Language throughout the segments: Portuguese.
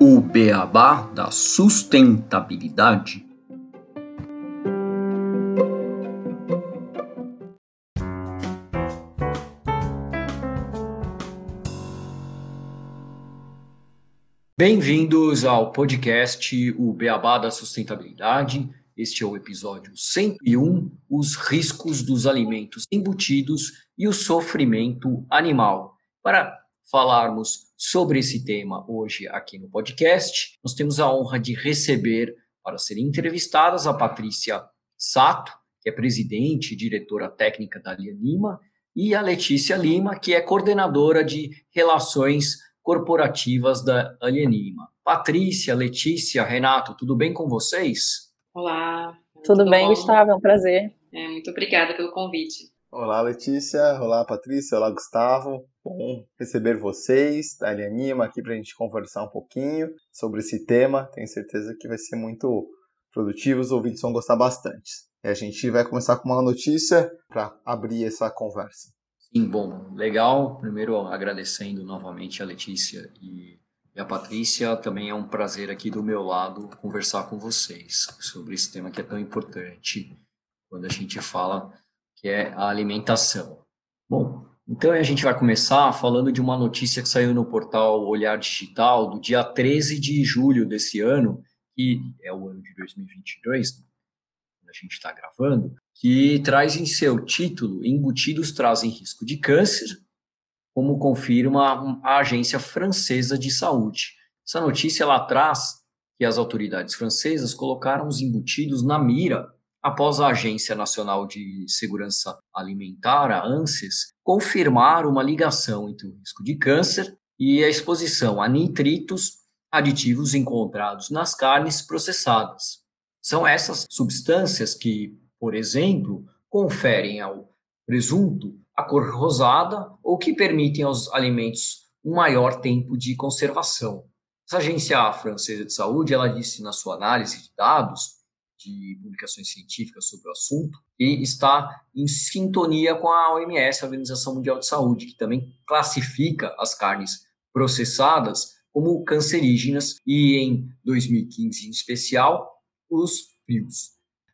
O beabá da sustentabilidade. Bem-vindos ao podcast O Beabá da Sustentabilidade. Este é o episódio 101, os riscos dos alimentos embutidos e o sofrimento animal. Para falarmos sobre esse tema hoje aqui no podcast, nós temos a honra de receber para serem entrevistadas a Patrícia Sato, que é presidente e diretora técnica da Lia Lima, e a Letícia Lima, que é coordenadora de relações corporativas da Alienima. Patrícia, Letícia, Renato, tudo bem com vocês? Olá. Tudo, tudo bem, bom? Gustavo? É um prazer. É, muito obrigada pelo convite. Olá, Letícia. Olá, Patrícia. Olá, Gustavo. Bom receber vocês da Alianima aqui para a gente conversar um pouquinho sobre esse tema. Tenho certeza que vai ser muito produtivo, os ouvintes vão gostar bastante. E a gente vai começar com uma notícia para abrir essa conversa. Sim, bom, legal. Primeiro agradecendo novamente a Letícia e e a Patrícia, também é um prazer aqui do meu lado conversar com vocês sobre esse tema que é tão importante quando a gente fala que é a alimentação. Bom, então a gente vai começar falando de uma notícia que saiu no portal Olhar Digital do dia 13 de julho desse ano, que é o ano de 2022, quando a gente está gravando, que traz em seu título Embutidos trazem risco de câncer como confirma a Agência Francesa de Saúde. Essa notícia ela traz que as autoridades francesas colocaram os embutidos na mira após a Agência Nacional de Segurança Alimentar, a ANSES, confirmar uma ligação entre o risco de câncer e a exposição a nitritos aditivos encontrados nas carnes processadas. São essas substâncias que, por exemplo, conferem ao presunto a cor rosada ou que permitem aos alimentos um maior tempo de conservação. Essa agência francesa de saúde, ela disse na sua análise de dados de publicações científicas sobre o assunto e está em sintonia com a OMS, a Organização Mundial de Saúde, que também classifica as carnes processadas como cancerígenas e em 2015 em especial os frios.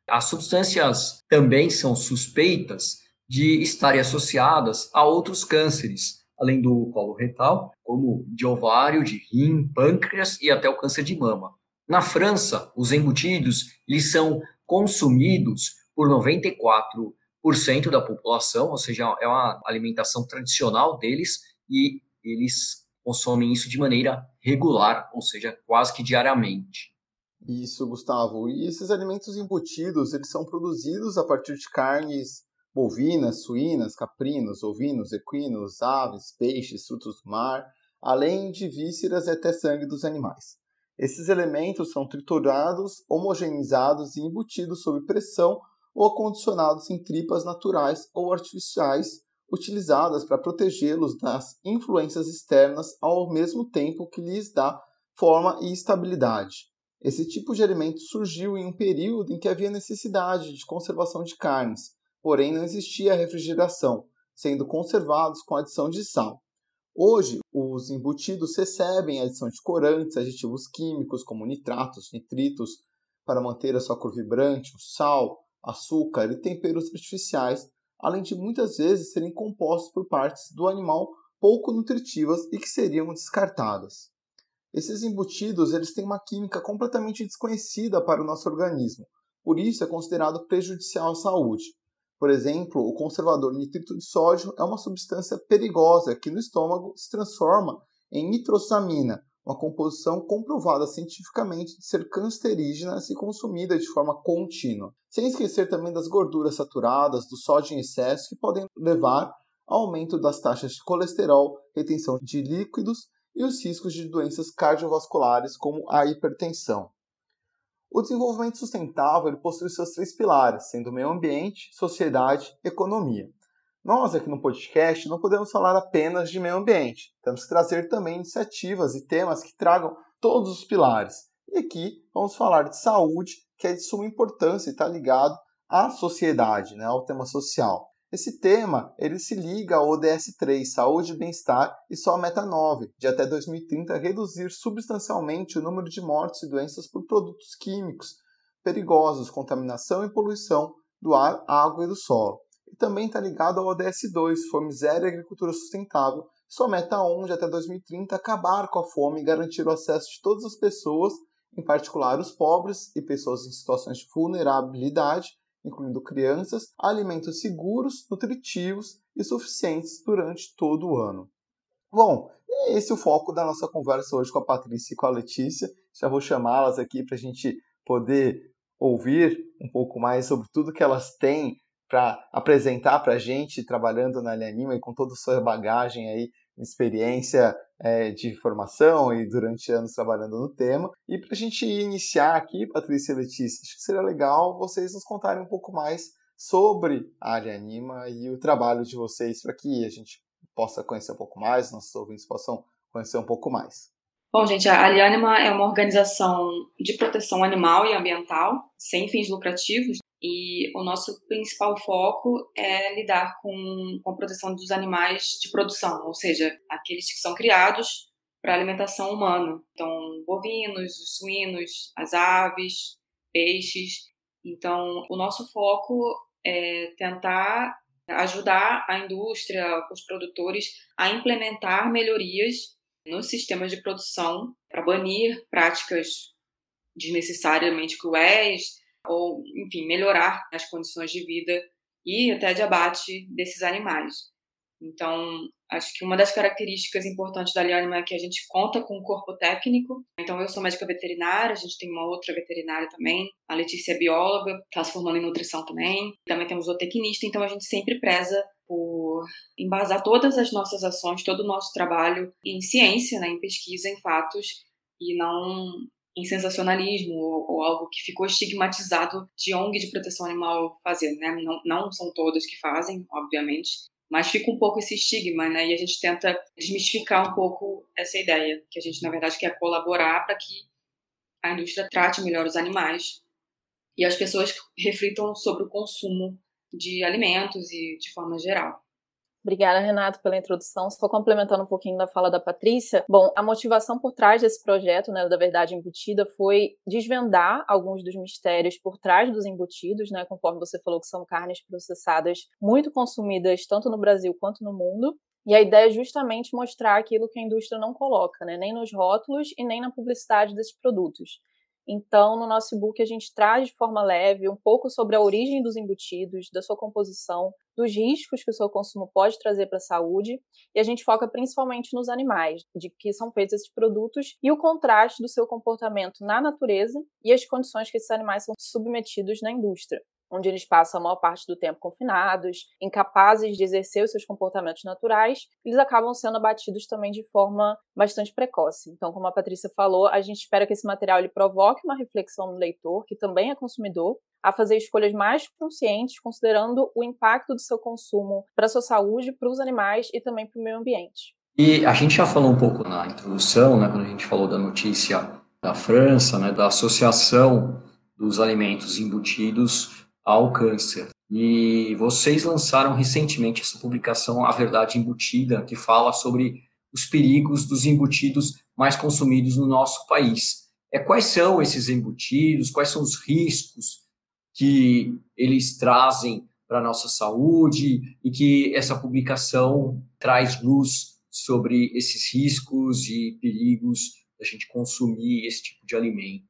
As substâncias também são suspeitas de estarem associadas a outros cânceres, além do colo retal, como de ovário, de rim, pâncreas e até o câncer de mama. Na França, os embutidos eles são consumidos por 94% da população, ou seja, é uma alimentação tradicional deles e eles consomem isso de maneira regular, ou seja, quase que diariamente. Isso, Gustavo. E esses alimentos embutidos, eles são produzidos a partir de carnes bovinas, suínas, caprinos, ovinos, equinos, aves, peixes, frutos do mar, além de vísceras e até sangue dos animais. Esses elementos são triturados, homogeneizados e embutidos sob pressão ou acondicionados em tripas naturais ou artificiais utilizadas para protegê-los das influências externas ao mesmo tempo que lhes dá forma e estabilidade. Esse tipo de alimento surgiu em um período em que havia necessidade de conservação de carnes, porém não existia refrigeração, sendo conservados com adição de sal. Hoje, os embutidos recebem adição de corantes, aditivos químicos como nitratos, nitritos, para manter a sua cor vibrante, o sal, açúcar e temperos artificiais, além de muitas vezes serem compostos por partes do animal pouco nutritivas e que seriam descartadas. Esses embutidos eles têm uma química completamente desconhecida para o nosso organismo, por isso é considerado prejudicial à saúde. Por exemplo, o conservador nitrito de sódio é uma substância perigosa que no estômago se transforma em nitrosamina, uma composição comprovada cientificamente de ser cancerígena se consumida de forma contínua. Sem esquecer também das gorduras saturadas, do sódio em excesso, que podem levar ao aumento das taxas de colesterol, retenção de líquidos e os riscos de doenças cardiovasculares como a hipertensão. O desenvolvimento sustentável possui seus três pilares, sendo meio ambiente, sociedade e economia. Nós aqui no podcast não podemos falar apenas de meio ambiente, temos que trazer também iniciativas e temas que tragam todos os pilares. E aqui vamos falar de saúde, que é de suma importância e está ligado à sociedade, né, ao tema social. Esse tema ele se liga ao ODS 3, Saúde e Bem-Estar, e só a meta 9, de até 2030 reduzir substancialmente o número de mortes e doenças por produtos químicos perigosos, contaminação e poluição do ar, água e do solo. E também está ligado ao ODS 2, Fome Zero e Agricultura Sustentável, sua meta 1 de até 2030 acabar com a fome e garantir o acesso de todas as pessoas, em particular os pobres e pessoas em situações de vulnerabilidade, incluindo crianças, alimentos seguros, nutritivos e suficientes durante todo o ano. Bom, esse é o foco da nossa conversa hoje com a Patrícia e com a Letícia. Já vou chamá-las aqui para a gente poder ouvir um pouco mais sobre tudo que elas têm para apresentar para a gente trabalhando na Alianima e com toda a sua bagagem aí, experiência é, de formação e durante anos trabalhando no tema. E para a gente iniciar aqui, Patrícia e Letícia, acho que seria legal vocês nos contarem um pouco mais sobre a Alianima e o trabalho de vocês para que a gente possa conhecer um pouco mais, nossos ouvintes possam conhecer um pouco mais. Bom, gente, a Alianima é uma organização de proteção animal e ambiental, sem fins lucrativos, e o nosso principal foco é lidar com, com a proteção dos animais de produção, ou seja, aqueles que são criados para alimentação humana. Então, bovinos, os suínos, as aves, peixes. Então, o nosso foco é tentar ajudar a indústria, os produtores a implementar melhorias nos sistemas de produção para banir práticas desnecessariamente cruéis ou, enfim, melhorar as condições de vida e até de abate desses animais. Então, acho que uma das características importantes da Lianima é que a gente conta com um corpo técnico. Então, eu sou médica veterinária, a gente tem uma outra veterinária também. A Letícia é bióloga, está se formando em nutrição também. Também temos o zootecnista, então a gente sempre preza por embasar todas as nossas ações, todo o nosso trabalho em ciência, né, em pesquisa, em fatos, e não em sensacionalismo ou, ou, algo que ficou estigmatizado de ONG de proteção animal fazer, né? Não, não são todas que fazem, obviamente, mas fica um pouco esse estigma, né? E a gente tenta desmistificar um pouco essa ideia, que a gente, na verdade, quer colaborar para que a indústria trate melhor os animais e as pessoas reflitam sobre o consumo de alimentos e de forma geral. Obrigada, Renato, pela introdução. Só complementando um pouquinho da fala da Patrícia. Bom, a motivação por trás desse projeto, né, da Verdade Embutida, foi desvendar alguns dos mistérios por trás dos embutidos, né, conforme você falou que são carnes processadas muito consumidas tanto no Brasil quanto no mundo. E a ideia é justamente mostrar aquilo que a indústria não coloca, né, nem nos rótulos e nem na publicidade desses produtos. Então, no nosso e-book, a gente traz de forma leve um pouco sobre a origem dos embutidos, da sua composição, dos riscos que o seu consumo pode trazer para a saúde, e a gente foca principalmente nos animais, de que são feitos esses produtos, e o contraste do seu comportamento na natureza e as condições que esses animais são submetidos na indústria onde eles passam a maior parte do tempo confinados, incapazes de exercer os seus comportamentos naturais, eles acabam sendo abatidos também de forma bastante precoce. Então, como a Patrícia falou, a gente espera que esse material ele provoque uma reflexão no leitor, que também é consumidor, a fazer escolhas mais conscientes, considerando o impacto do seu consumo para a sua saúde, para os animais e também para o meio ambiente. E a gente já falou um pouco na introdução, né, quando a gente falou da notícia da França, né, da associação dos alimentos embutidos ao câncer. E vocês lançaram recentemente essa publicação A Verdade Embutida, que fala sobre os perigos dos embutidos mais consumidos no nosso país. É, quais são esses embutidos, quais são os riscos que eles trazem para a nossa saúde e que essa publicação traz luz sobre esses riscos e perigos da gente consumir esse tipo de alimento.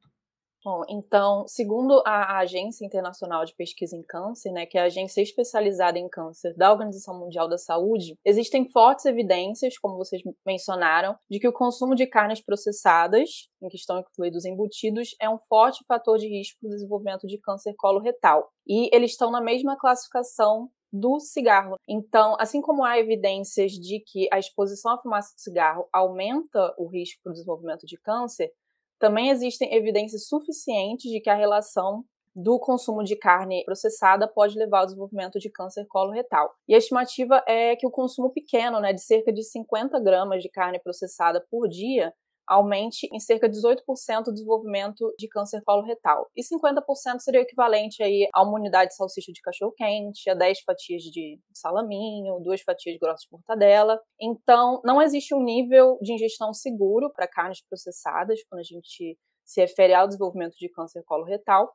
Bom, então, segundo a Agência Internacional de Pesquisa em Câncer, né, que é a agência especializada em câncer da Organização Mundial da Saúde, existem fortes evidências, como vocês mencionaram, de que o consumo de carnes processadas, em que estão incluídos embutidos, é um forte fator de risco para o desenvolvimento de câncer coloretal. E eles estão na mesma classificação do cigarro. Então, assim como há evidências de que a exposição à fumaça do cigarro aumenta o risco para o desenvolvimento de câncer, também existem evidências suficientes de que a relação do consumo de carne processada pode levar ao desenvolvimento de câncer coloretal. E a estimativa é que o consumo pequeno, né, de cerca de 50 gramas de carne processada por dia, aumente em cerca de 18% o desenvolvimento de câncer coloretal. E 50% seria equivalente aí a uma unidade de salsicha de cachorro-quente, a 10 fatias de salaminho, duas fatias grossas de mortadela. Então, não existe um nível de ingestão seguro para carnes processadas quando a gente se refere ao desenvolvimento de câncer coloretal.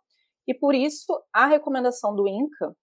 E por isso, a recomendação do INCA,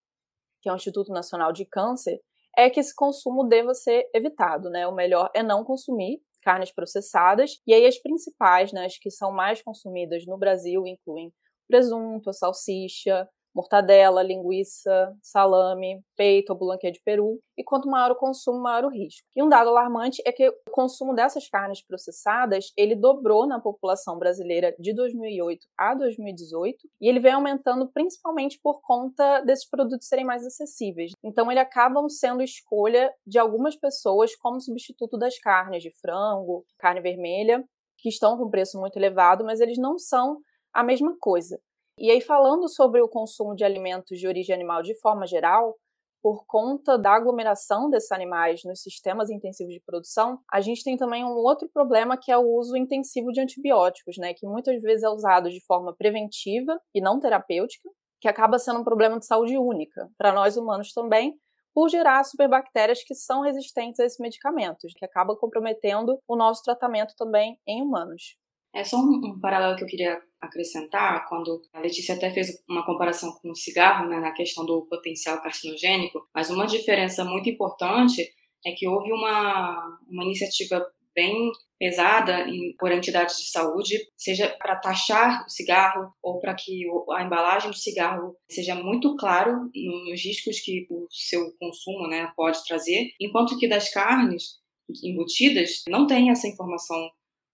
que é o Instituto Nacional de Câncer, é que esse consumo deva ser evitado, né? O melhor é não consumir carnes processadas. E aí as principais, né, as que são mais consumidas no Brasil, incluem presunto, salsicha, mortadela, linguiça, salame, peito ou bulanquê de peru. E quanto maior o consumo, maior o risco. E um dado alarmante é que o consumo dessas carnes processadas, ele dobrou na população brasileira de 2008 a 2018, e ele vem aumentando principalmente por conta desses produtos serem mais acessíveis. Então, ele acabam sendo escolha de algumas pessoas como substituto das carnes de frango, carne vermelha, que estão com preço muito elevado, mas eles não são a mesma coisa. E aí, falando sobre o consumo de alimentos de origem animal de forma geral, por conta da aglomeração desses animais nos sistemas intensivos de produção, a gente tem também um outro problema que é o uso intensivo de antibióticos, né, que muitas vezes é usado de forma preventiva e não terapêutica, que acaba sendo um problema de saúde única para nós humanos também, por gerar superbactérias que são resistentes a esses medicamentos, que acaba comprometendo o nosso tratamento também em humanos. É só um, um, paralelo que eu queria acrescentar, quando a Letícia até fez uma comparação com o cigarro, né, na questão do potencial carcinogênico, mas uma diferença muito importante é que houve uma, uma iniciativa bem pesada em, por entidades de saúde, seja para taxar o cigarro ou para que a embalagem do cigarro seja muito claro nos riscos que o seu consumo né, pode trazer, enquanto que das carnes embutidas não tem essa informação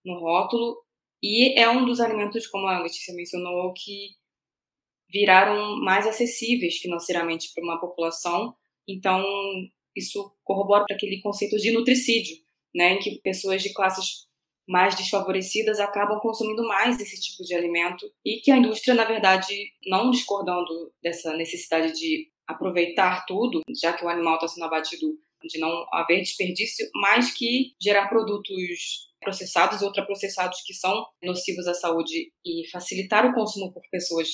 no rótulo e é um dos alimentos, como a Letícia mencionou, que viraram mais acessíveis financeiramente para uma população. Então, isso corrobora para aquele conceito de nutricídio, né, em que pessoas de classes mais desfavorecidas acabam consumindo mais esse tipo de alimento e que a indústria, na verdade, não discordando dessa necessidade de aproveitar tudo, já que o animal está sendo abatido, de não haver desperdício, mas que gerar produtos processados ultraprocessados que são nocivos à saúde e facilitar o consumo por pessoas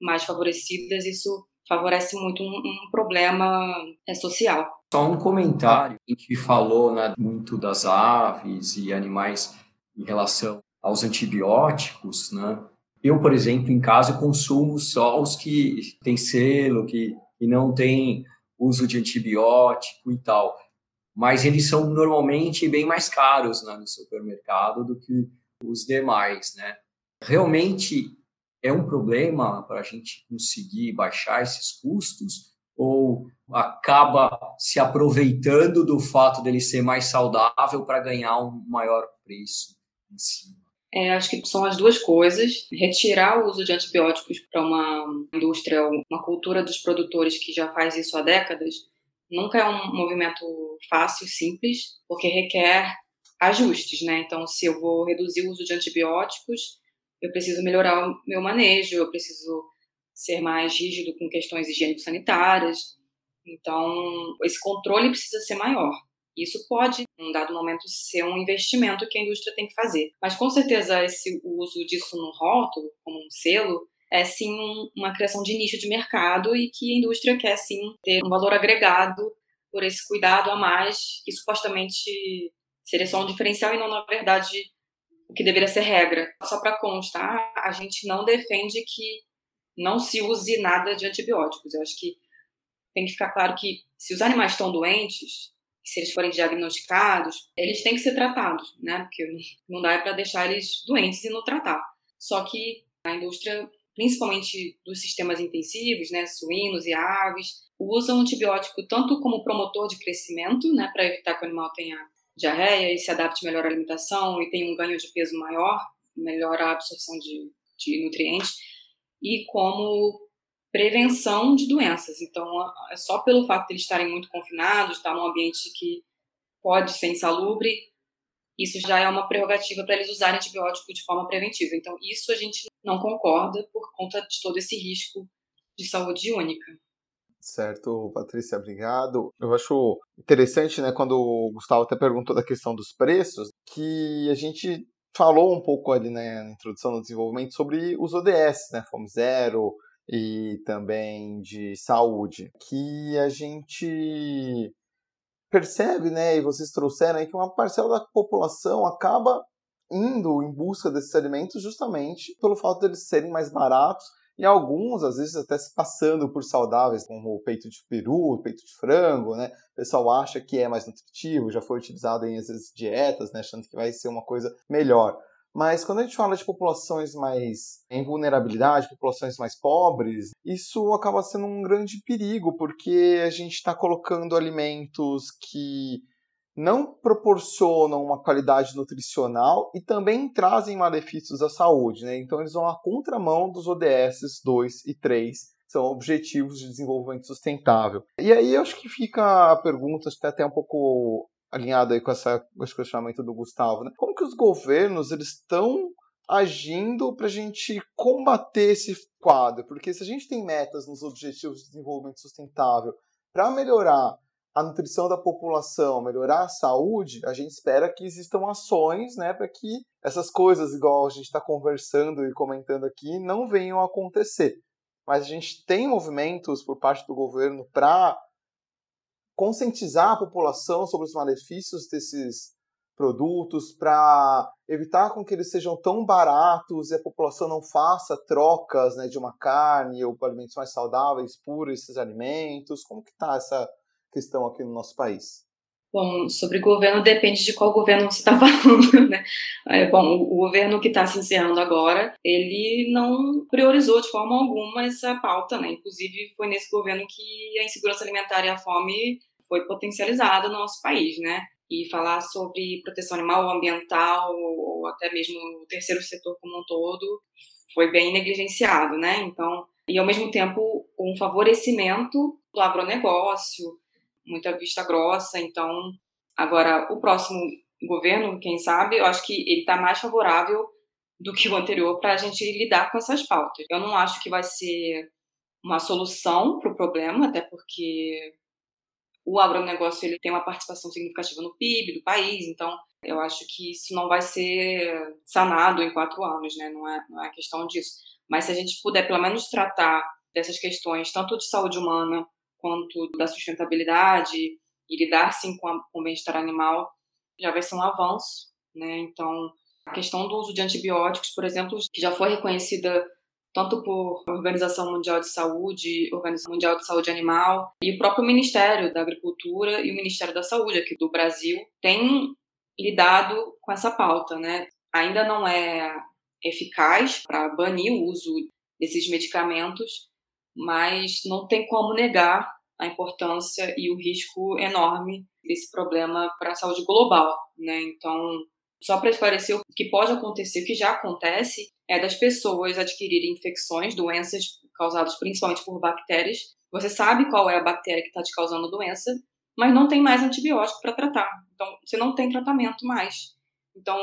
mais favorecidas, isso favorece muito um, um problema é, social. Só um comentário, a gente falou né, muito das aves e animais em relação aos antibióticos, né? Eu, por exemplo, em casa consumo só os que têm selo, que não tem uso de antibiótico e tal mas eles são normalmente bem mais caros né, no supermercado do que os demais, né? Realmente é um problema para a gente conseguir baixar esses custos ou acaba se aproveitando do fato dele ser mais saudável para ganhar um maior preço em cima? É, acho que são as duas coisas. Retirar o uso de antibióticos para uma indústria, uma cultura dos produtores que já faz isso há décadas, nunca é um movimento fácil, simples, porque requer ajustes, né? Então, se eu vou reduzir o uso de antibióticos, eu preciso melhorar o meu manejo, eu preciso ser mais rígido com questões higiênico-sanitárias. Então, esse controle precisa ser maior. Isso pode, em um dado momento, ser um investimento que a indústria tem que fazer. Mas, com certeza, esse o uso disso no rótulo, como um selo, é sim uma criação de nicho de mercado e que a indústria quer sim ter um valor agregado por esse cuidado a mais, que supostamente seria só um diferencial e não, na verdade, o que deveria ser regra. Só para constar, a gente não defende que não se use nada de antibióticos. Eu acho que tem que ficar claro que se os animais estão doentes, se eles forem diagnosticados, eles têm que ser tratados, né? Porque não dá para deixar eles doentes e não tratar. Só que a indústria principalmente dos sistemas intensivos, né, suínos e aves, usam antibiótico tanto como promotor de crescimento, né, para evitar que o animal tenha diarreia e se adapte melhor à alimentação e tenha um ganho de peso maior, melhor a absorção de, de nutrientes, e como prevenção de doenças. Então, é só pelo fato de eles estarem muito confinados, estar num ambiente que pode ser insalubre, isso já é uma prerrogativa para eles usarem antibiótico de forma preventiva. Então, isso a gente não concorda por conta de todo esse risco de saúde única. Certo, Patrícia, obrigado. Eu acho interessante, né, quando o Gustavo até perguntou da questão dos preços, que a gente falou um pouco ali né, na introdução do desenvolvimento sobre os ODS, né, Fome Zero e também de saúde, que a gente percebe, né, e vocês trouxeram aí que uma parcela da população acaba indo em busca desses alimentos justamente pelo fato de eles serem mais baratos e alguns, às vezes, até se passando por saudáveis, como o peito de peru, peito de frango, né? O pessoal acha que é mais nutritivo, já foi utilizado em, vezes, dietas, né? Achando que vai ser uma coisa melhor. Mas quando a gente fala de populações mais em vulnerabilidade, populações mais pobres, isso acaba sendo um grande perigo, porque a gente está colocando alimentos que não proporcionam uma qualidade nutricional e também trazem malefícios à saúde. Né? Então, eles vão à contramão dos ODS 2 e 3, são Objetivos de Desenvolvimento Sustentável. E aí eu acho que fica a pergunta, acho que até um pouco alinhado aí com, essa, esse questionamento do Gustavo, né? como que os governos eles estão agindo para a gente combater esse quadro? Porque se a gente tem metas nos Objetivos de Desenvolvimento Sustentável para melhorar a nutrição da população, melhorar a saúde, a gente espera que existam ações né, para que essas coisas, igual a gente está conversando e comentando aqui, não venham a acontecer. Mas a gente tem movimentos por parte do governo para conscientizar a população sobre os malefícios desses produtos, para evitar com que eles sejam tão baratos e a população não faça trocas né, de uma carne ou alimentos mais saudáveis por esses alimentos. Como que está essa questão aqui no nosso país? Bom, sobre governo depende de qual governo você está falando, né? É, bom, o governo que está se encerrando agora, ele não priorizou de forma alguma essa pauta, né? Inclusive foi nesse governo que a insegurança alimentar e a fome foi potencializada no nosso país, né? E falar sobre proteção animal, ambiental ou até mesmo o terceiro setor como um todo foi bem negligenciado, né? Então, e ao mesmo tempo um favorecimento do agronegócio, muita vista grossa. Então, agora, o próximo governo, quem sabe, eu acho que ele está mais favorável do que o anterior para a gente lidar com essas pautas. Eu não acho que vai ser uma solução para o problema, até porque o agronegócio ele tem uma participação significativa no PIB do país, então eu acho que isso não vai ser sanado em quatro anos, né? Não é, não é questão disso. Mas se a gente puder pelo menos tratar dessas questões, tanto de saúde humana quanto da sustentabilidade e lidar sim com, a, com o bem-estar animal já vai ser um avanço, né? Então, a questão do uso de antibióticos, por exemplo, que já foi reconhecida tanto por Organização Mundial de Saúde, Organização Mundial de Saúde Animal e o próprio Ministério da Agricultura e o Ministério da Saúde aqui do Brasil tem lidado com essa pauta, né? Ainda não é eficaz para banir o uso desses medicamentos, mas não tem como negar a importância e o risco enorme desse problema para a saúde global, né? Então, só para esclarecer o que pode acontecer, o que já acontece é das pessoas adquirirem infecções, doenças causadas principalmente por bactérias. Você sabe qual é a bactéria que está te causando a doença, mas não tem mais antibiótico para tratar. Então, você não tem tratamento mais. Então,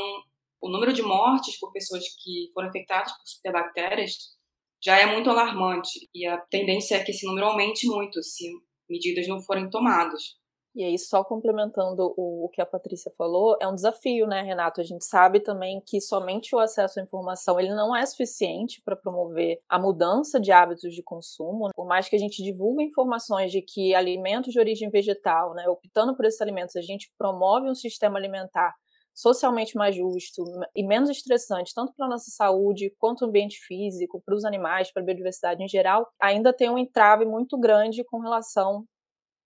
o número de mortes por pessoas que foram infectadas por bactérias já é muito alarmante e a tendência é que esse número aumente muito se medidas não forem tomadas. E aí, só complementando o, que a Patrícia falou, é um desafio, né, Renato? A gente sabe também que somente o acesso à informação ele não é suficiente para promover a mudança de hábitos de consumo. Por mais que a gente divulgue informações de que alimentos de origem vegetal, né, optando por esses alimentos, a gente promove um sistema alimentar socialmente mais justo e menos estressante, tanto para a nossa saúde quanto o ambiente físico, para os animais, para a biodiversidade em geral, ainda tem um entrave muito grande com relação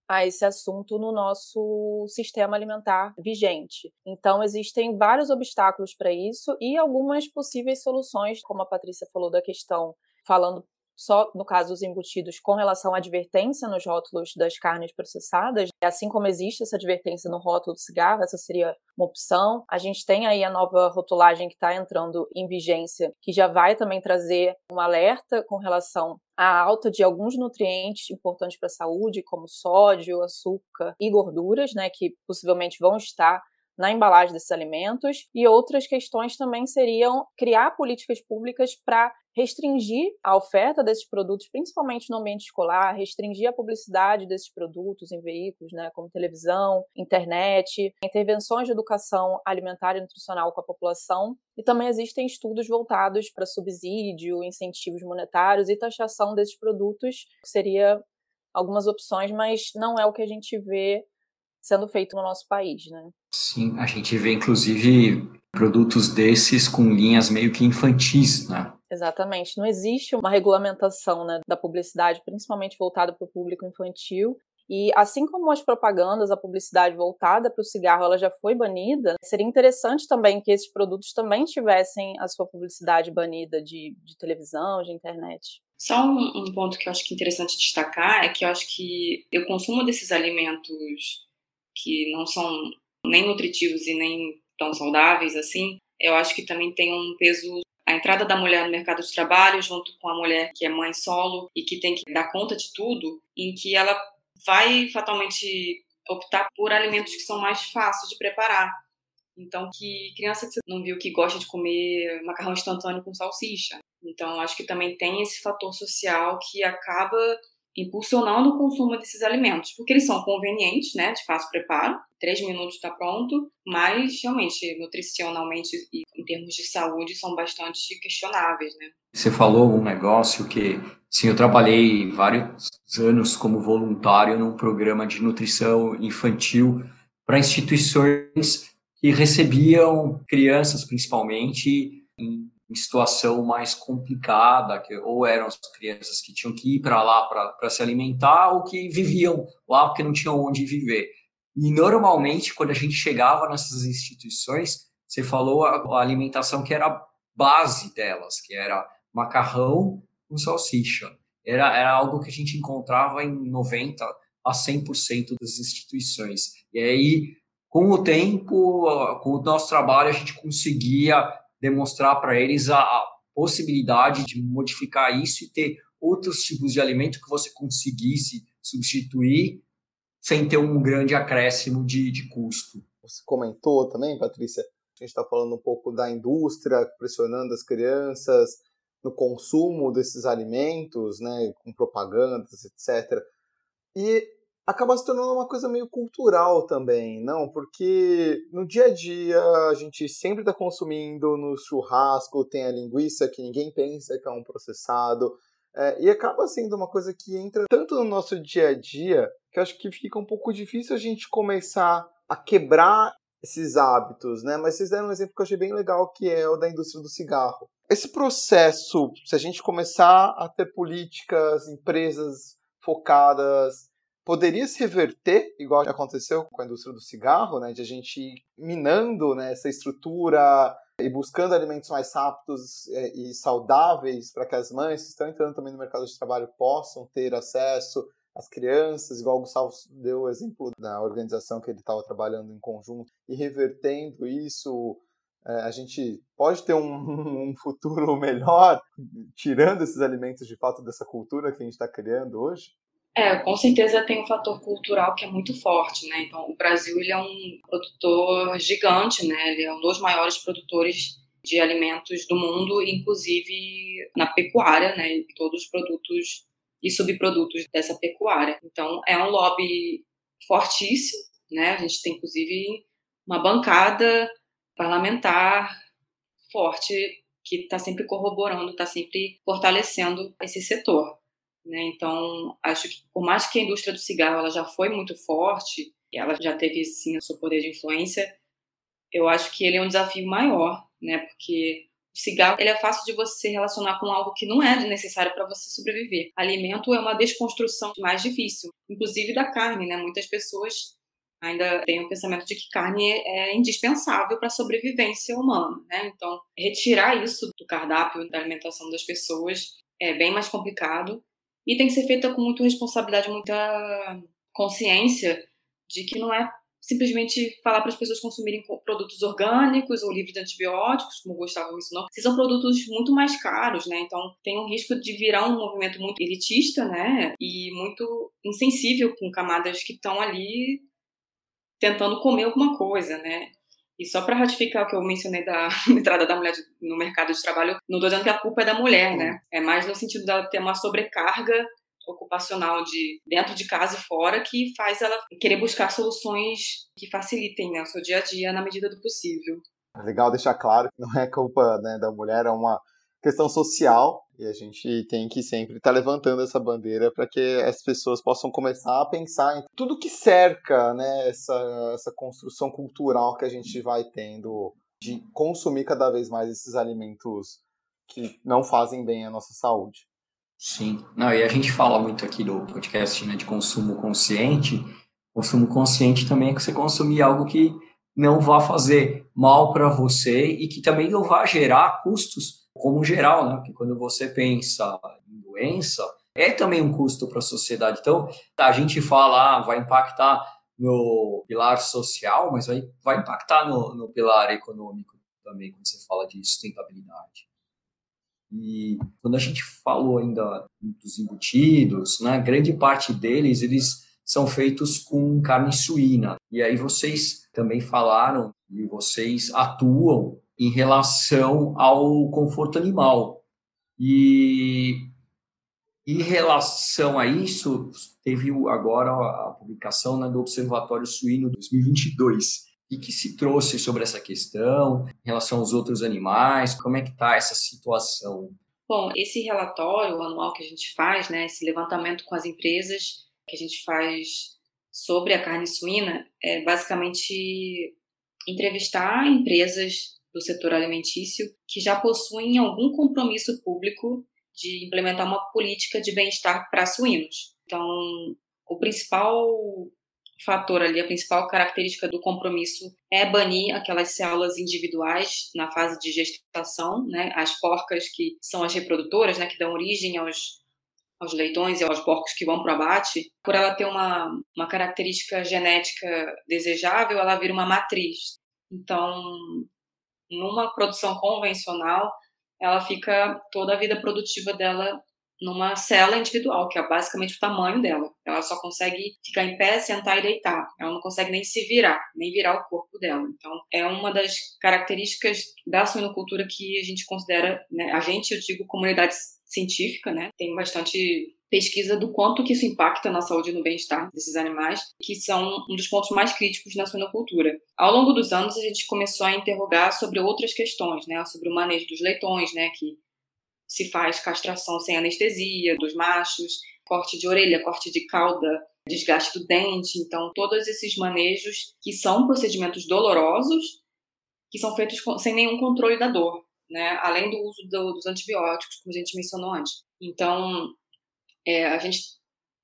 a esse assunto no nosso sistema alimentar vigente. Então, existem vários obstáculos para isso e algumas possíveis soluções, como a Patrícia falou da questão, falando só no caso dos embutidos com relação à advertência nos rótulos das carnes processadas, assim como existe essa advertência no rótulo do cigarro, essa seria uma opção. A gente tem aí a nova rotulagem que está entrando em vigência, que já vai também trazer um alerta com relação à alta de alguns nutrientes importantes para a saúde, como sódio, açúcar e gorduras, né, que possivelmente vão estar na embalagem desses alimentos, e outras questões também seriam criar políticas públicas para restringir a oferta desses produtos, principalmente no ambiente escolar, restringir a publicidade desses produtos em veículos, né, como televisão, internet, intervenções de educação alimentar e nutricional com a população. E também existem estudos voltados para subsídio, incentivos monetários e taxação desses produtos, que seria algumas opções, mas não é o que a gente vê sendo feito no nosso país, né? Sim, a gente vê inclusive produtos desses com linhas meio que infantis, né? Exatamente. Não existe uma regulamentação né, da publicidade, principalmente voltada para o público infantil. E assim como as propagandas, a publicidade voltada para o cigarro, ela já foi banida, seria interessante também que esses produtos também tivessem a sua publicidade banida de, de televisão, de internet. Só um, um, ponto que eu acho que é interessante destacar é que eu acho que o consumo desses alimentos que não são nem nutritivos e nem tão saudáveis assim, eu acho que também tem um peso a entrada da mulher no mercado de trabalho junto com a mulher que é mãe solo e que tem que dar conta de tudo, em que ela vai fatalmente optar por alimentos que são mais fáceis de preparar. Então, que criança não viu que gosta de comer macarrão instantâneo com salsicha. Então, acho que também tem esse fator social que acaba impulsionando o consumo desses alimentos, porque eles são convenientes, né, de fácil preparo, três minutos está pronto, mas realmente nutricionalmente e em termos de saúde são bastante questionáveis, né. Você falou um negócio que, sim, eu trabalhei vários anos como voluntário num programa de nutrição infantil para instituições que recebiam crianças, principalmente, em situação mais complicada, que ou eram as crianças que tinham que ir para lá para se alimentar, ou que viviam lá porque não tinham onde viver. E normalmente, quando a gente chegava nessas instituições, você falou a, a alimentação que era base delas, que era macarrão com salsicha. Era, era algo que a gente encontrava em 90% a 100% das instituições. E aí, com o tempo, com o nosso trabalho, a gente conseguia demonstrar para eles a, a possibilidade de modificar isso e ter outros tipos de alimento que você conseguisse substituir sem ter um grande acréscimo de, de custo. Você comentou também, Patrícia, a gente está falando um pouco da indústria pressionando as crianças no consumo desses alimentos, né, com propagandas, etc. E acaba se tornando uma coisa meio cultural também, não? Porque no dia a dia a gente sempre está consumindo no churrasco, tem a linguiça que ninguém pensa que é um processado. É, e acaba sendo uma coisa que entra tanto no nosso dia a dia que acho que fica um pouco difícil a gente começar a quebrar esses hábitos, né? Mas vocês deram um exemplo que eu achei bem legal, que é o da indústria do cigarro. Esse processo, se a gente começar a ter políticas, empresas focadas poderia se reverter, igual aconteceu com a indústria do cigarro, né, de a gente ir minando né, essa estrutura e buscando alimentos mais rápidos é, e saudáveis para que as mães que estão entrando também no mercado de trabalho possam ter acesso às crianças, igual o Gustavo deu o exemplo da organização que ele estava trabalhando em conjunto, e revertendo isso, é, a gente pode ter um, um futuro melhor tirando esses alimentos de fato dessa cultura que a gente está criando hoje? É, com certeza tem um fator cultural que é muito forte, né? Então, o Brasil ele é um produtor gigante, né? Ele é um dos maiores produtores de alimentos do mundo, inclusive na pecuária, né? E todos os produtos e subprodutos dessa pecuária. Então, é um lobby fortíssimo, né? A gente tem inclusive uma bancada parlamentar forte que está sempre corroborando, está sempre fortalecendo esse setor. Né? Então, acho que por mais que a indústria do cigarro ela já foi muito forte, ela já teve sim o seu poder de influência, eu acho que ele é um desafio maior, né? Porque o cigarro ele é fácil de você relacionar com algo que não é necessário para você sobreviver. Alimento é uma desconstrução mais difícil, inclusive da carne, né? Muitas pessoas ainda têm o pensamento de que carne é indispensável para a sobrevivência humana, né? Então, retirar isso do cardápio da alimentação das pessoas é bem mais complicado e tem que ser feita com muita responsabilidade, muita consciência de que não é simplesmente falar para as pessoas consumirem produtos orgânicos ou livres de antibióticos, como Gustavo mencionou, que são produtos muito mais caros, né? Então tem um risco de virar um movimento muito elitista, né? E muito insensível com camadas que estão ali tentando comer alguma coisa, né? E só para ratificar o que eu mencionei da entrada da mulher no mercado de trabalho, não estou dizendo que a culpa é da mulher, né? É mais no sentido dela ter uma sobrecarga ocupacional de dentro de casa e fora que faz ela querer buscar soluções que facilitem né, o seu dia a dia na medida do possível. É legal deixar claro que não é culpa né, da mulher, é uma questão social e a gente tem que sempre estar tá levantando essa bandeira para que as pessoas possam começar a pensar em tudo que cerca né, essa, essa construção cultural que a gente vai tendo de consumir cada vez mais esses alimentos que não fazem bem à nossa saúde. Sim, não, e a gente fala muito aqui do podcast né, de consumo consciente. Consumo consciente também é que você consumir algo que não vá fazer mal para você e que também não vá gerar custos como geral, né? Porque quando você pensa em doença, é também um custo para a sociedade. Então, a gente fala, ah, vai impactar no pilar social, mas vai, vai impactar no, no pilar econômico também, quando você fala de sustentabilidade. E quando a gente falou ainda dos embutidos, né, grande parte deles, eles são feitos com carne suína. E aí vocês também falaram e vocês atuam em relação ao conforto animal. E em relação a isso, teve agora a publicação né, do Observatório Suíno 2022. E que se trouxe sobre essa questão em relação aos outros animais? Como é que está essa situação? Bom, esse relatório anual que a gente faz, né, esse levantamento com as empresas que a gente faz sobre a carne suína, é basicamente entrevistar empresas do setor alimentício que já possuem algum compromisso público de implementar uma política de bem-estar para suínos. Então, o principal fator ali, a principal característica do compromisso é banir aquelas células individuais na fase de gestação, né? As porcas que são as reprodutoras, né? Que dão origem aos, aos leitões e aos porcos que vão para o abate. Por ela ter uma, uma característica genética desejável, ela vira uma matriz. Então, numa produção convencional, ela fica toda a vida produtiva dela numa cela individual, que é basicamente o tamanho dela. Ela só consegue ficar em pé, sentar e deitar. Ela não consegue nem se virar, nem virar o corpo dela. Então, é uma das características da suinocultura que a gente considera, né, a gente, eu digo, comunidade científica, né, tem bastante pesquisa do quanto que isso impacta na saúde e no bem-estar desses animais, que são um dos pontos mais críticos na suinocultura. Ao longo dos anos, a gente começou a interrogar sobre outras questões, né, sobre o manejo dos leitões, né, que se faz castração sem anestesia dos machos, corte de orelha, corte de cauda, desgaste do dente, então todos esses manejos que são procedimentos dolorosos, que são feitos sem nenhum controle da dor, né, além do uso do, dos antibióticos, como a gente mencionou antes. Então, é, a gente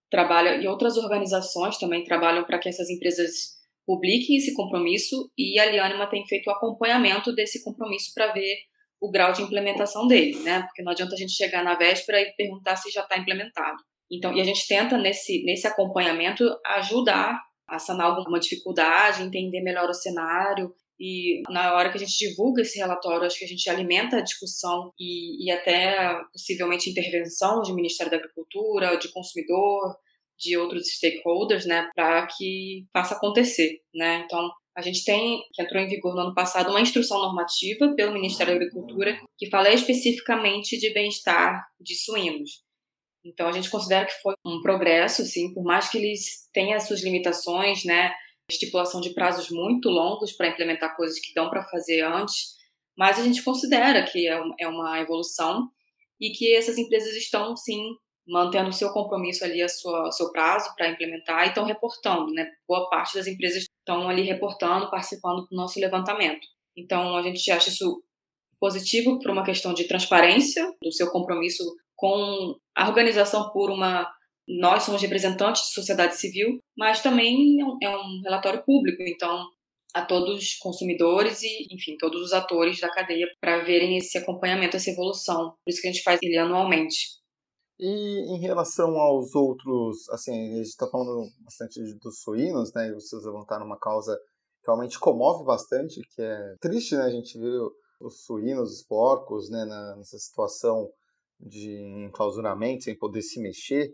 trabalha, e outras organizações também trabalham para que essas empresas publiquem esse compromisso e a Lianima tem feito o acompanhamento desse compromisso para ver o grau de implementação dele, né? Porque não adianta a gente chegar na véspera e perguntar se já está implementado. Então, e a gente tenta nesse nesse acompanhamento ajudar a sanar alguma dificuldade, entender melhor o cenário e na hora que a gente divulga esse relatório, acho que a gente alimenta a discussão e, e até possivelmente intervenção de Ministério da Agricultura, de consumidor, de outros stakeholders, né, para que faça acontecer, né? Então, a gente tem, que entrou em vigor no ano passado, uma instrução normativa pelo Ministério da Agricultura que fala especificamente de bem-estar de suínos. Então, a gente considera que foi um progresso, sim, por mais que eles tenham as suas limitações, né? Estipulação de prazos muito longos para implementar coisas que dão para fazer antes, mas a gente considera que é, é uma evolução e que essas empresas estão, sim, mantendo o seu compromisso ali, a sua, seu prazo para implementar e estão reportando, né? Boa parte das empresas estão ali reportando, participando do nosso levantamento. Então, a gente acha isso positivo por uma questão de transparência do seu compromisso com a organização por uma nós somos representantes de sociedade civil, mas também é um é relatório público, então a todos os consumidores e, enfim, todos os atores da cadeia para verem esse acompanhamento, essa evolução. Por isso que a gente faz ele anualmente. E em relação aos outros, assim, a gente está falando bastante dos suínos, né? E vocês levantaram uma causa que realmente comove bastante, que é triste, né? A gente ver os suínos, os porcos, né? Nessa situação de enclausuramento, sem poder se mexer.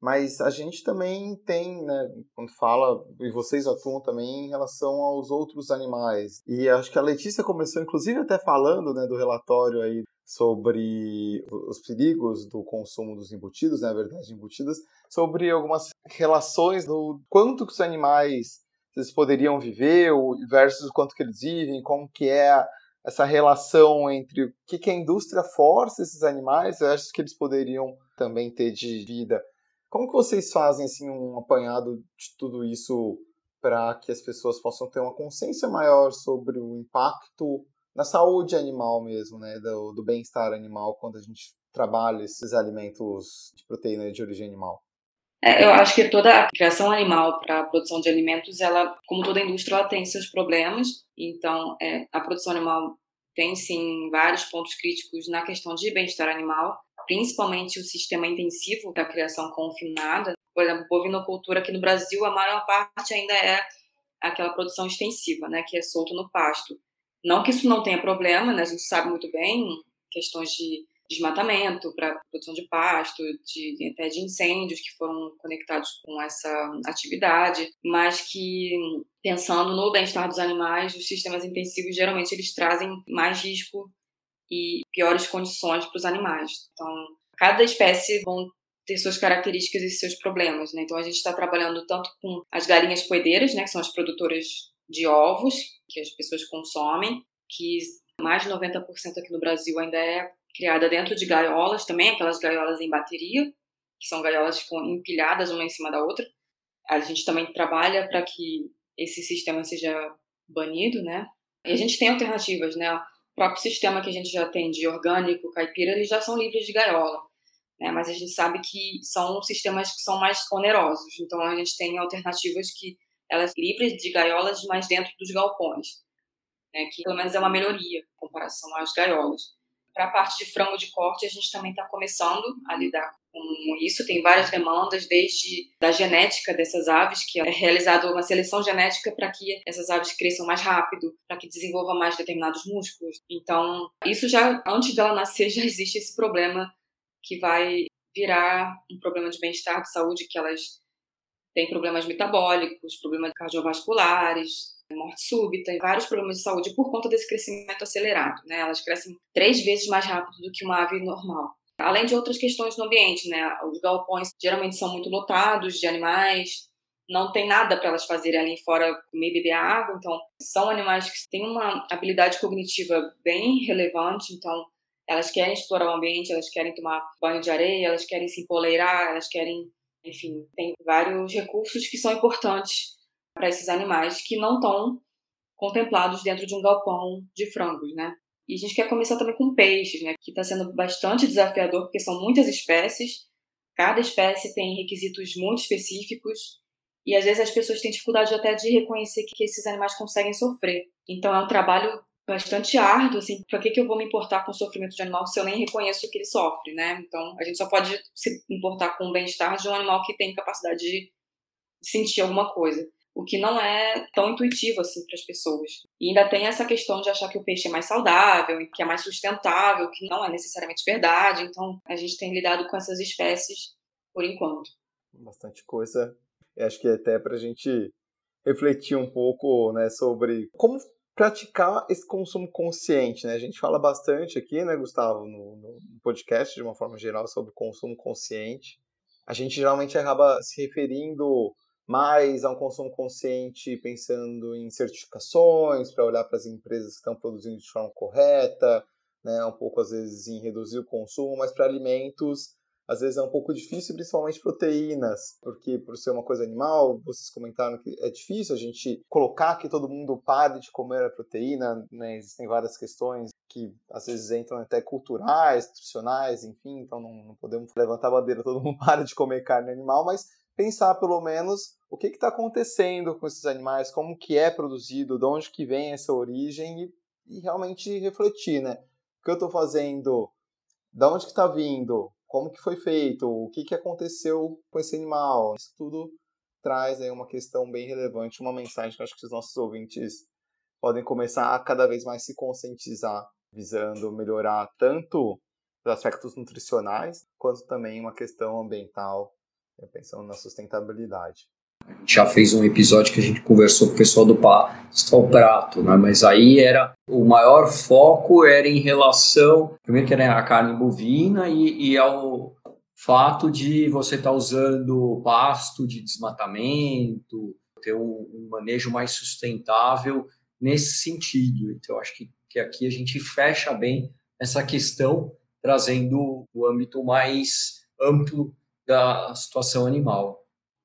Mas a gente também tem, né, quando fala, e vocês atuam também em relação aos outros animais. E acho que a Letícia começou, inclusive, até falando né, do relatório aí sobre os perigos do consumo dos embutidos, né, na verdade, embutidas, sobre algumas relações do quanto que os animais eles poderiam viver versus o quanto que eles vivem, como que é essa relação entre o que, que a indústria força esses animais versus o que eles poderiam também ter de vida. Como que vocês fazem assim um apanhado de tudo isso para que as pessoas possam ter uma consciência maior sobre o impacto na saúde animal mesmo, né, do, do bem-estar animal quando a gente trabalha esses alimentos de proteína de origem animal? É, eu acho que toda a criação animal para a produção de alimentos, ela, como toda indústria, ela tem seus problemas. Então, é, a produção animal tem sim vários pontos críticos na questão de bem-estar animal principalmente o sistema intensivo da criação confinada. Por exemplo, bovinocultura aqui no Brasil, a maior parte ainda é aquela produção extensiva, né, que é solto no pasto. Não que isso não tenha problema, né, a gente sabe muito bem questões de desmatamento para produção de pasto, de, até de incêndios que foram conectados com essa atividade, mas que pensando no bem-estar dos animais, os sistemas intensivos geralmente eles trazem mais risco e piores condições para os animais. Então, cada espécie vão ter suas características e seus problemas, né? Então a gente está trabalhando tanto com as galinhas poedeiras, né, que são as produtoras de ovos que as pessoas consomem, que mais de 90% aqui no Brasil ainda é criada dentro de gaiolas também, aquelas gaiolas em bateria, que são gaiolas empilhadas uma em cima da outra. A gente também trabalha para que esse sistema seja banido, né? E a gente tem alternativas, né? Próprio sistema que a gente já tem de orgânico, caipira, eles já são livres de gaiola. Né? Mas a gente sabe que são sistemas que são mais onerosos. Então a gente tem alternativas que elas livres de gaiolas, mas dentro dos galpões. Né? Que pelo menos é uma melhoria em comparação às gaiolas. Para a parte de frango de corte, a gente também está começando a lidar com isso. Tem várias demandas, desde da genética dessas aves, que é realizada uma seleção genética para que essas aves cresçam mais rápido, para que desenvolvam mais determinados músculos. Então, isso já, antes dela nascer, já existe esse problema que vai virar um problema de bem-estar, de saúde, que elas têm problemas metabólicos, problemas cardiovasculares, morte súbita vários problemas de saúde por conta desse crescimento acelerado. Né? Elas crescem três vezes mais rápido do que uma ave normal. Além de outras questões no ambiente, né? Os galpões geralmente são muito lotados de animais, não tem nada para elas fazerem ali fora comer e beber água, então são animais que têm uma habilidade cognitiva bem relevante, então elas querem explorar o ambiente, elas querem tomar banho de areia, elas querem se empoleirar, elas querem, enfim, tem vários recursos que são importantes para esses animais que não estão contemplados dentro de um galpão de frangos, né? E a gente quer começar também com peixes, né, que está sendo bastante desafiador, porque são muitas espécies, cada espécie tem requisitos muito específicos, e às vezes as pessoas têm dificuldade até de reconhecer que esses animais conseguem sofrer. Então é um trabalho bastante árduo, assim, para que, que eu vou me importar com o sofrimento de animal se eu nem reconheço que ele sofre, né? Então a gente só pode se importar com o bem-estar de um animal que tem capacidade de sentir alguma coisa o que não é tão intuitivo assim para as pessoas. E ainda tem essa questão de achar que o peixe é mais saudável, que é mais sustentável, que não é necessariamente verdade. Então, a gente tem lidado com essas espécies por enquanto. Bastante coisa. Eu acho que até para a gente refletir um pouco né, sobre como praticar esse consumo consciente, né? A gente fala bastante aqui, né, Gustavo, no, no podcast de uma forma geral sobre consumo consciente. A gente geralmente acaba se referindo mais a um consumo consciente pensando em certificações, para olhar para as empresas que estão produzindo de forma correta, né, um pouco às vezes em reduzir o consumo, mas para alimentos às vezes é um pouco difícil, principalmente proteínas, porque por ser uma coisa animal, vocês comentaram que é difícil a gente colocar que todo mundo pare de comer a proteína, né? Existem várias questões que às vezes entram até culturais, nutricionais, enfim, então não, não podemos levantar a bandeira, todo mundo para de comer carne animal, mas pensar pelo menos o que está acontecendo com esses animais, como que é produzido, de onde que vem essa origem e, e realmente refletir, né? O que eu estou fazendo, de onde que está vindo, como que foi feito, o que, que aconteceu com esse animal. Isso tudo traz aí uma questão bem relevante, uma mensagem que acho que os nossos ouvintes podem começar a cada vez mais se conscientizar, visando melhorar tanto os aspectos nutricionais, quanto também uma questão ambiental pensando na sustentabilidade. A gente já fez um episódio que a gente conversou com o pessoal do Pasto ao Prato, né? mas aí era o maior foco era em relação, primeiro que era a carne bovina e, e ao fato de você estar tá usando pasto de desmatamento, ter um, um, manejo mais sustentável nesse sentido. Então, acho que, que aqui a gente fecha bem essa questão, trazendo o âmbito mais amplo da situação animal.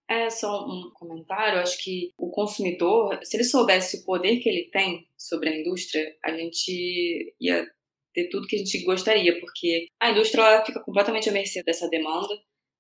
É só um comentário. Acho que o consumidor, se ele soubesse o poder que ele tem sobre a indústria, a gente ia ter tudo que a gente gostaria, porque a indústria fica completamente à mercê dessa demanda.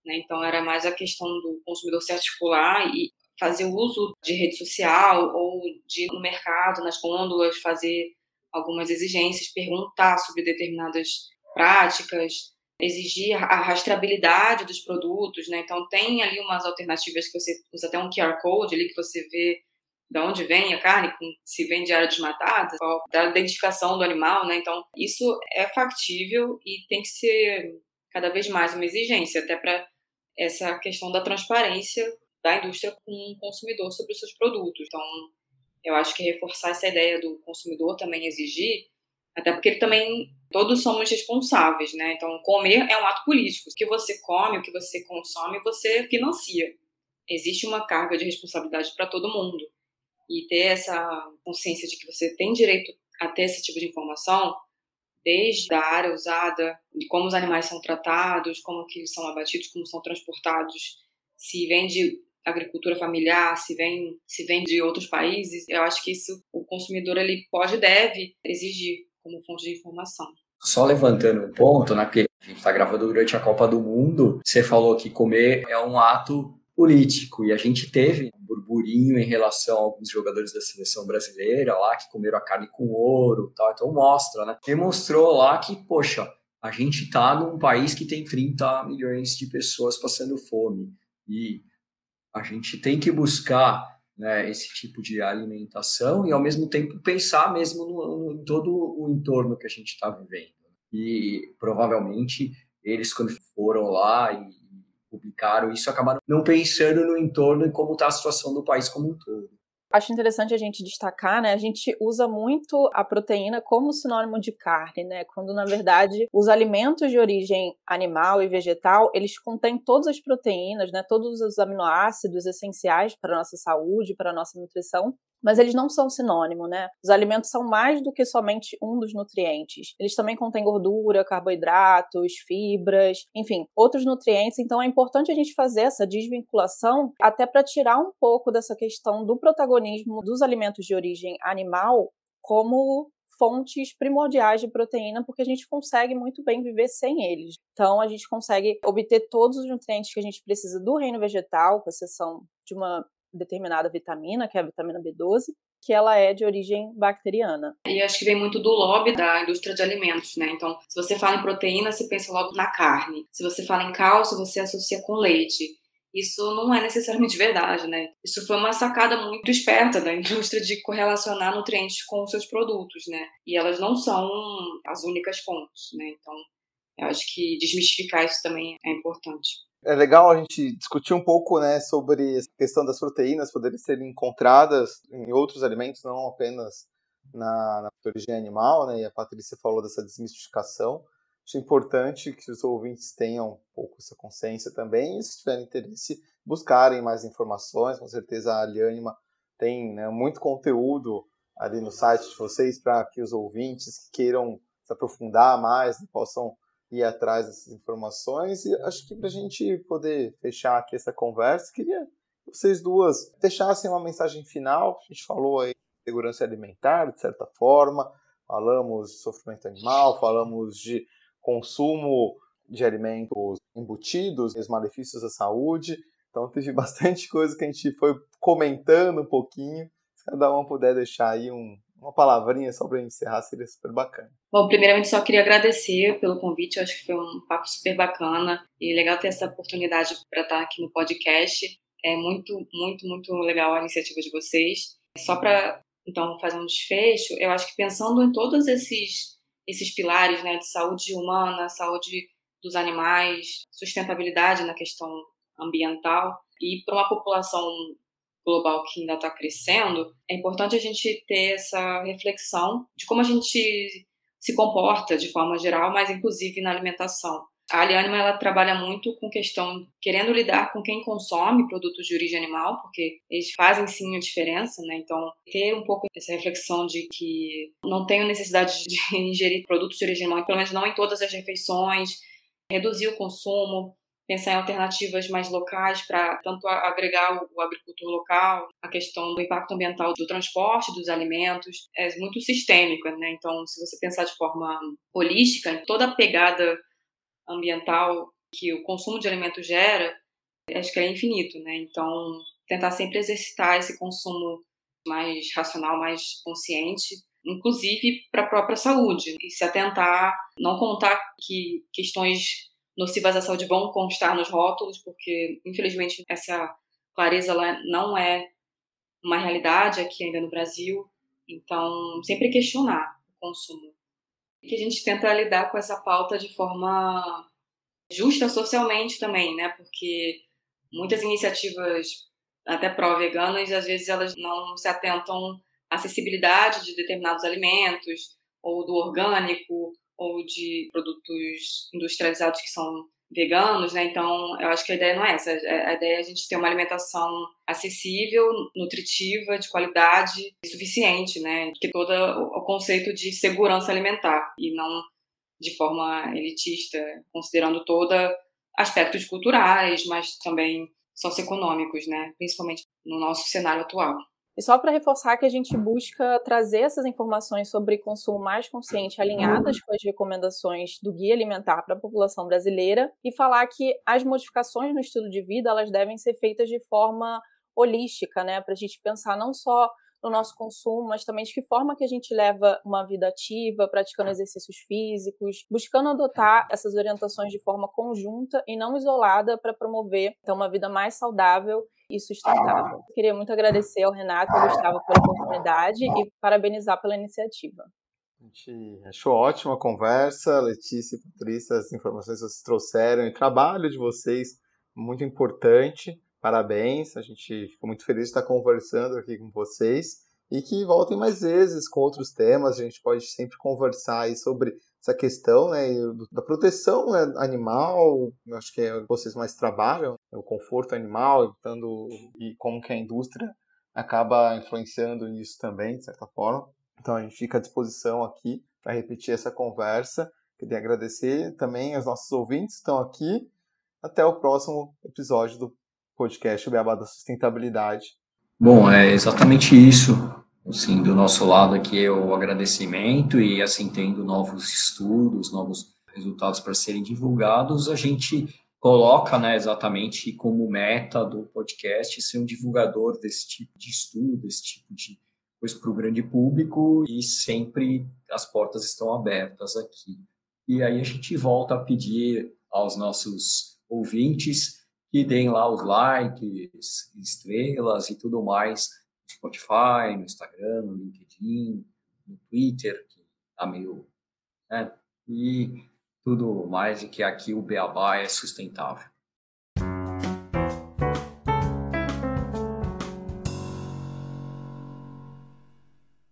Né? Então, era mais a questão do consumidor se articular e fazer uso de rede social ou de ir no mercado, nas gôndolas, fazer algumas exigências, perguntar sobre determinadas práticas, exigir a rastreabilidade dos produtos, né? Então tem ali umas alternativas que você usa até um QR Code ali que você vê de onde vem a carne, se vem de área desmatada, da identificação do animal, né? Então isso é factível e tem que ser cada vez mais uma exigência até para essa questão da transparência da indústria com o consumidor sobre os seus produtos. Então eu acho que reforçar essa ideia do consumidor também exigir, até porque ele também todos somos responsáveis, né? Então, comer é um ato político. O que você come, o que você consome, você financia. Existe uma carga de responsabilidade para todo mundo. E ter essa consciência de que você tem direito a ter esse tipo de informação, desde a área usada, de como os animais são tratados, como que são abatidos, como são transportados, se vem de agricultura familiar, se vem, se vem de outros países, eu acho que isso o consumidor ele pode e deve exigir como fonte de informação. Só levantando um ponto, né, porque a gente está gravando durante a Copa do Mundo, você falou que comer é um ato político e a gente teve um burburinho em relação a alguns jogadores da seleção brasileira lá que comeram a carne com ouro tal, então mostra, né? Demonstrou lá que, poxa, a gente está num país que tem 30 milhões de pessoas passando fome e a gente tem que buscar né, esse tipo de alimentação e, ao mesmo tempo, pensar mesmo no, no todo o entorno que a gente está vivendo. E provavelmente eles, quando foram lá e publicaram isso, acabaram não pensando no entorno e como está a situação do país como um todo. Acho interessante a gente destacar, né? A gente usa muito a proteína como sinônimo de carne, né? Quando na verdade os alimentos de origem animal e vegetal, eles contêm todas as proteínas, né? Todos os aminoácidos essenciais para a nossa saúde, para a nossa nutrição mas eles não são sinônimo, né? Os alimentos são mais do que somente um dos nutrientes. Eles também contêm gordura, carboidratos, fibras, enfim, outros nutrientes. Então é importante a gente fazer essa desvinculação até para tirar um pouco dessa questão do protagonismo dos alimentos de origem animal como fontes primordiais de proteína, porque a gente consegue muito bem viver sem eles. Então, a gente consegue obter todos os nutrientes que a gente precisa do reino vegetal, com exceção de uma determinada vitamina, que é a vitamina B12, que ela é de origem bacteriana. E acho que vem muito do lobby da indústria de alimentos, né? Então, se você fala em proteína, você pensa logo na carne. Se você fala em cálcio, você associa com leite. Isso não é necessariamente verdade, né? Isso foi uma sacada muito esperta da indústria de correlacionar nutrientes com os seus produtos, né? E elas não são as únicas fontes, né? Então, eu acho que desmistificar isso também é importante. É legal a gente discutir um pouco né, sobre a questão das proteínas poderem ser encontradas em outros alimentos, não apenas na, na origem animal, né? E a Patrícia falou dessa desmistificação. Acho importante que os ouvintes tenham um pouco essa consciência também, e se tiverem interesse, buscarem mais informações. Com certeza a Alianima tem né, muito conteúdo ali no site de vocês para que os ouvintes que queiram se aprofundar mais possam ir atrás dessas informações. E acho que para a gente poder fechar aqui essa conversa, queria que vocês duas deixassem uma mensagem final. A gente falou aí de segurança alimentar, de certa forma, falamos de sofrimento animal, falamos de consumo de alimentos embutidos, os malefícios à saúde. Então teve bastante coisa que a gente foi comentando um pouquinho. Se cada um puder deixar aí um, uma palavrinha só para encerrar seria super bacana. Bom, primeiramente só queria agradecer pelo convite, eu acho que foi um papo super bacana e legal ter essa oportunidade para estar aqui no podcast. É muito, muito, muito legal a iniciativa de vocês. Só para então fazer um desfecho, eu acho que pensando em todos esses esses pilares, né, de saúde humana, saúde dos animais, sustentabilidade na questão ambiental e para uma população global que ainda está crescendo, é importante a gente ter essa reflexão de como a gente se comporta de forma geral, mas inclusive na alimentação. A Alianima ela trabalha muito com questão querendo lidar com quem consome produtos de origem animal, porque eles fazem sim a diferença, né? Então, ter um pouco essa reflexão de que não tenho necessidade de ingerir produtos de origem animal, pelo menos não em todas as refeições, reduzir o consumo, pensar em alternativas mais locais para tanto agregar o agricultor local, a questão do impacto ambiental do transporte dos alimentos, é muito sistêmica, né? Então, se você pensar de forma holística, toda a pegada ambiental que o consumo de alimentos gera, acho que é infinito, né? Então, tentar sempre exercitar esse consumo mais racional, mais consciente, inclusive para a própria saúde, e se atentar, não contar que questões nocivas à saúde vão constar nos rótulos, porque infelizmente essa clareza lá não é uma realidade aqui ainda no Brasil. Então, sempre questionar o consumo. E que a gente tenta lidar com essa pauta de forma justa socialmente também, né? Porque muitas iniciativas até pró-veganas, às vezes elas não se atentam à acessibilidade de determinados alimentos, ou do orgânico, ou de produtos industrializados que são veganos, né? Então, eu acho que a ideia não é essa. A ideia é a gente ter uma alimentação acessível, nutritiva, de qualidade e suficiente, né? Que todo o conceito de segurança alimentar e não de forma elitista, considerando todo aspectos culturais, mas também socioeconômicos, né? Principalmente no nosso cenário atual. E só para reforçar que a gente busca trazer essas informações sobre consumo mais consciente alinhadas com as recomendações do Guia Alimentar para a população brasileira e falar que as modificações no estilo de vida elas devem ser feitas de forma holística, né, para a gente pensar não só no nosso consumo, mas também de que forma que a gente leva uma vida ativa, praticando exercícios físicos, buscando adotar essas orientações de forma conjunta e não isolada para promover então, uma vida mais saudável e sustentável. Queria muito agradecer ao Renato e ao Gustavo pela oportunidade e parabenizar pela iniciativa. A gente achou ótima a conversa, Letícia e Patrícia, as informações que vocês trouxeram e o trabalho de vocês muito importante. Parabéns, a gente ficou muito feliz de estar conversando aqui com vocês e que voltem mais vezes com outros temas. A gente pode sempre conversar sobre essa questão né, da proteção né, animal, acho que é o que vocês mais trabalham, o conforto animal, tanto, e como que a indústria acaba influenciando nisso também, de certa forma. Então a gente fica à disposição aqui para repetir essa conversa. Queria agradecer também aos nossos ouvintes que estão aqui. Até o próximo episódio do podcast Beabá da Sustentabilidade. Bom, é exatamente isso. Assim, do nosso lado aqui é o agradecimento e assim tendo novos estudos, novos resultados para serem divulgados, a gente coloca, né, exatamente como meta do podcast ser um divulgador desse tipo de estudo, desse tipo de coisa para o grande público e sempre as portas estão abertas aqui. E aí a gente volta a pedir aos nossos ouvintes que deem lá os likes, estrelas e tudo mais Spotify, no Instagram, no LinkedIn, no Twitter, que está meio. Né, e tudo mais, e que aqui o Beabá é sustentável.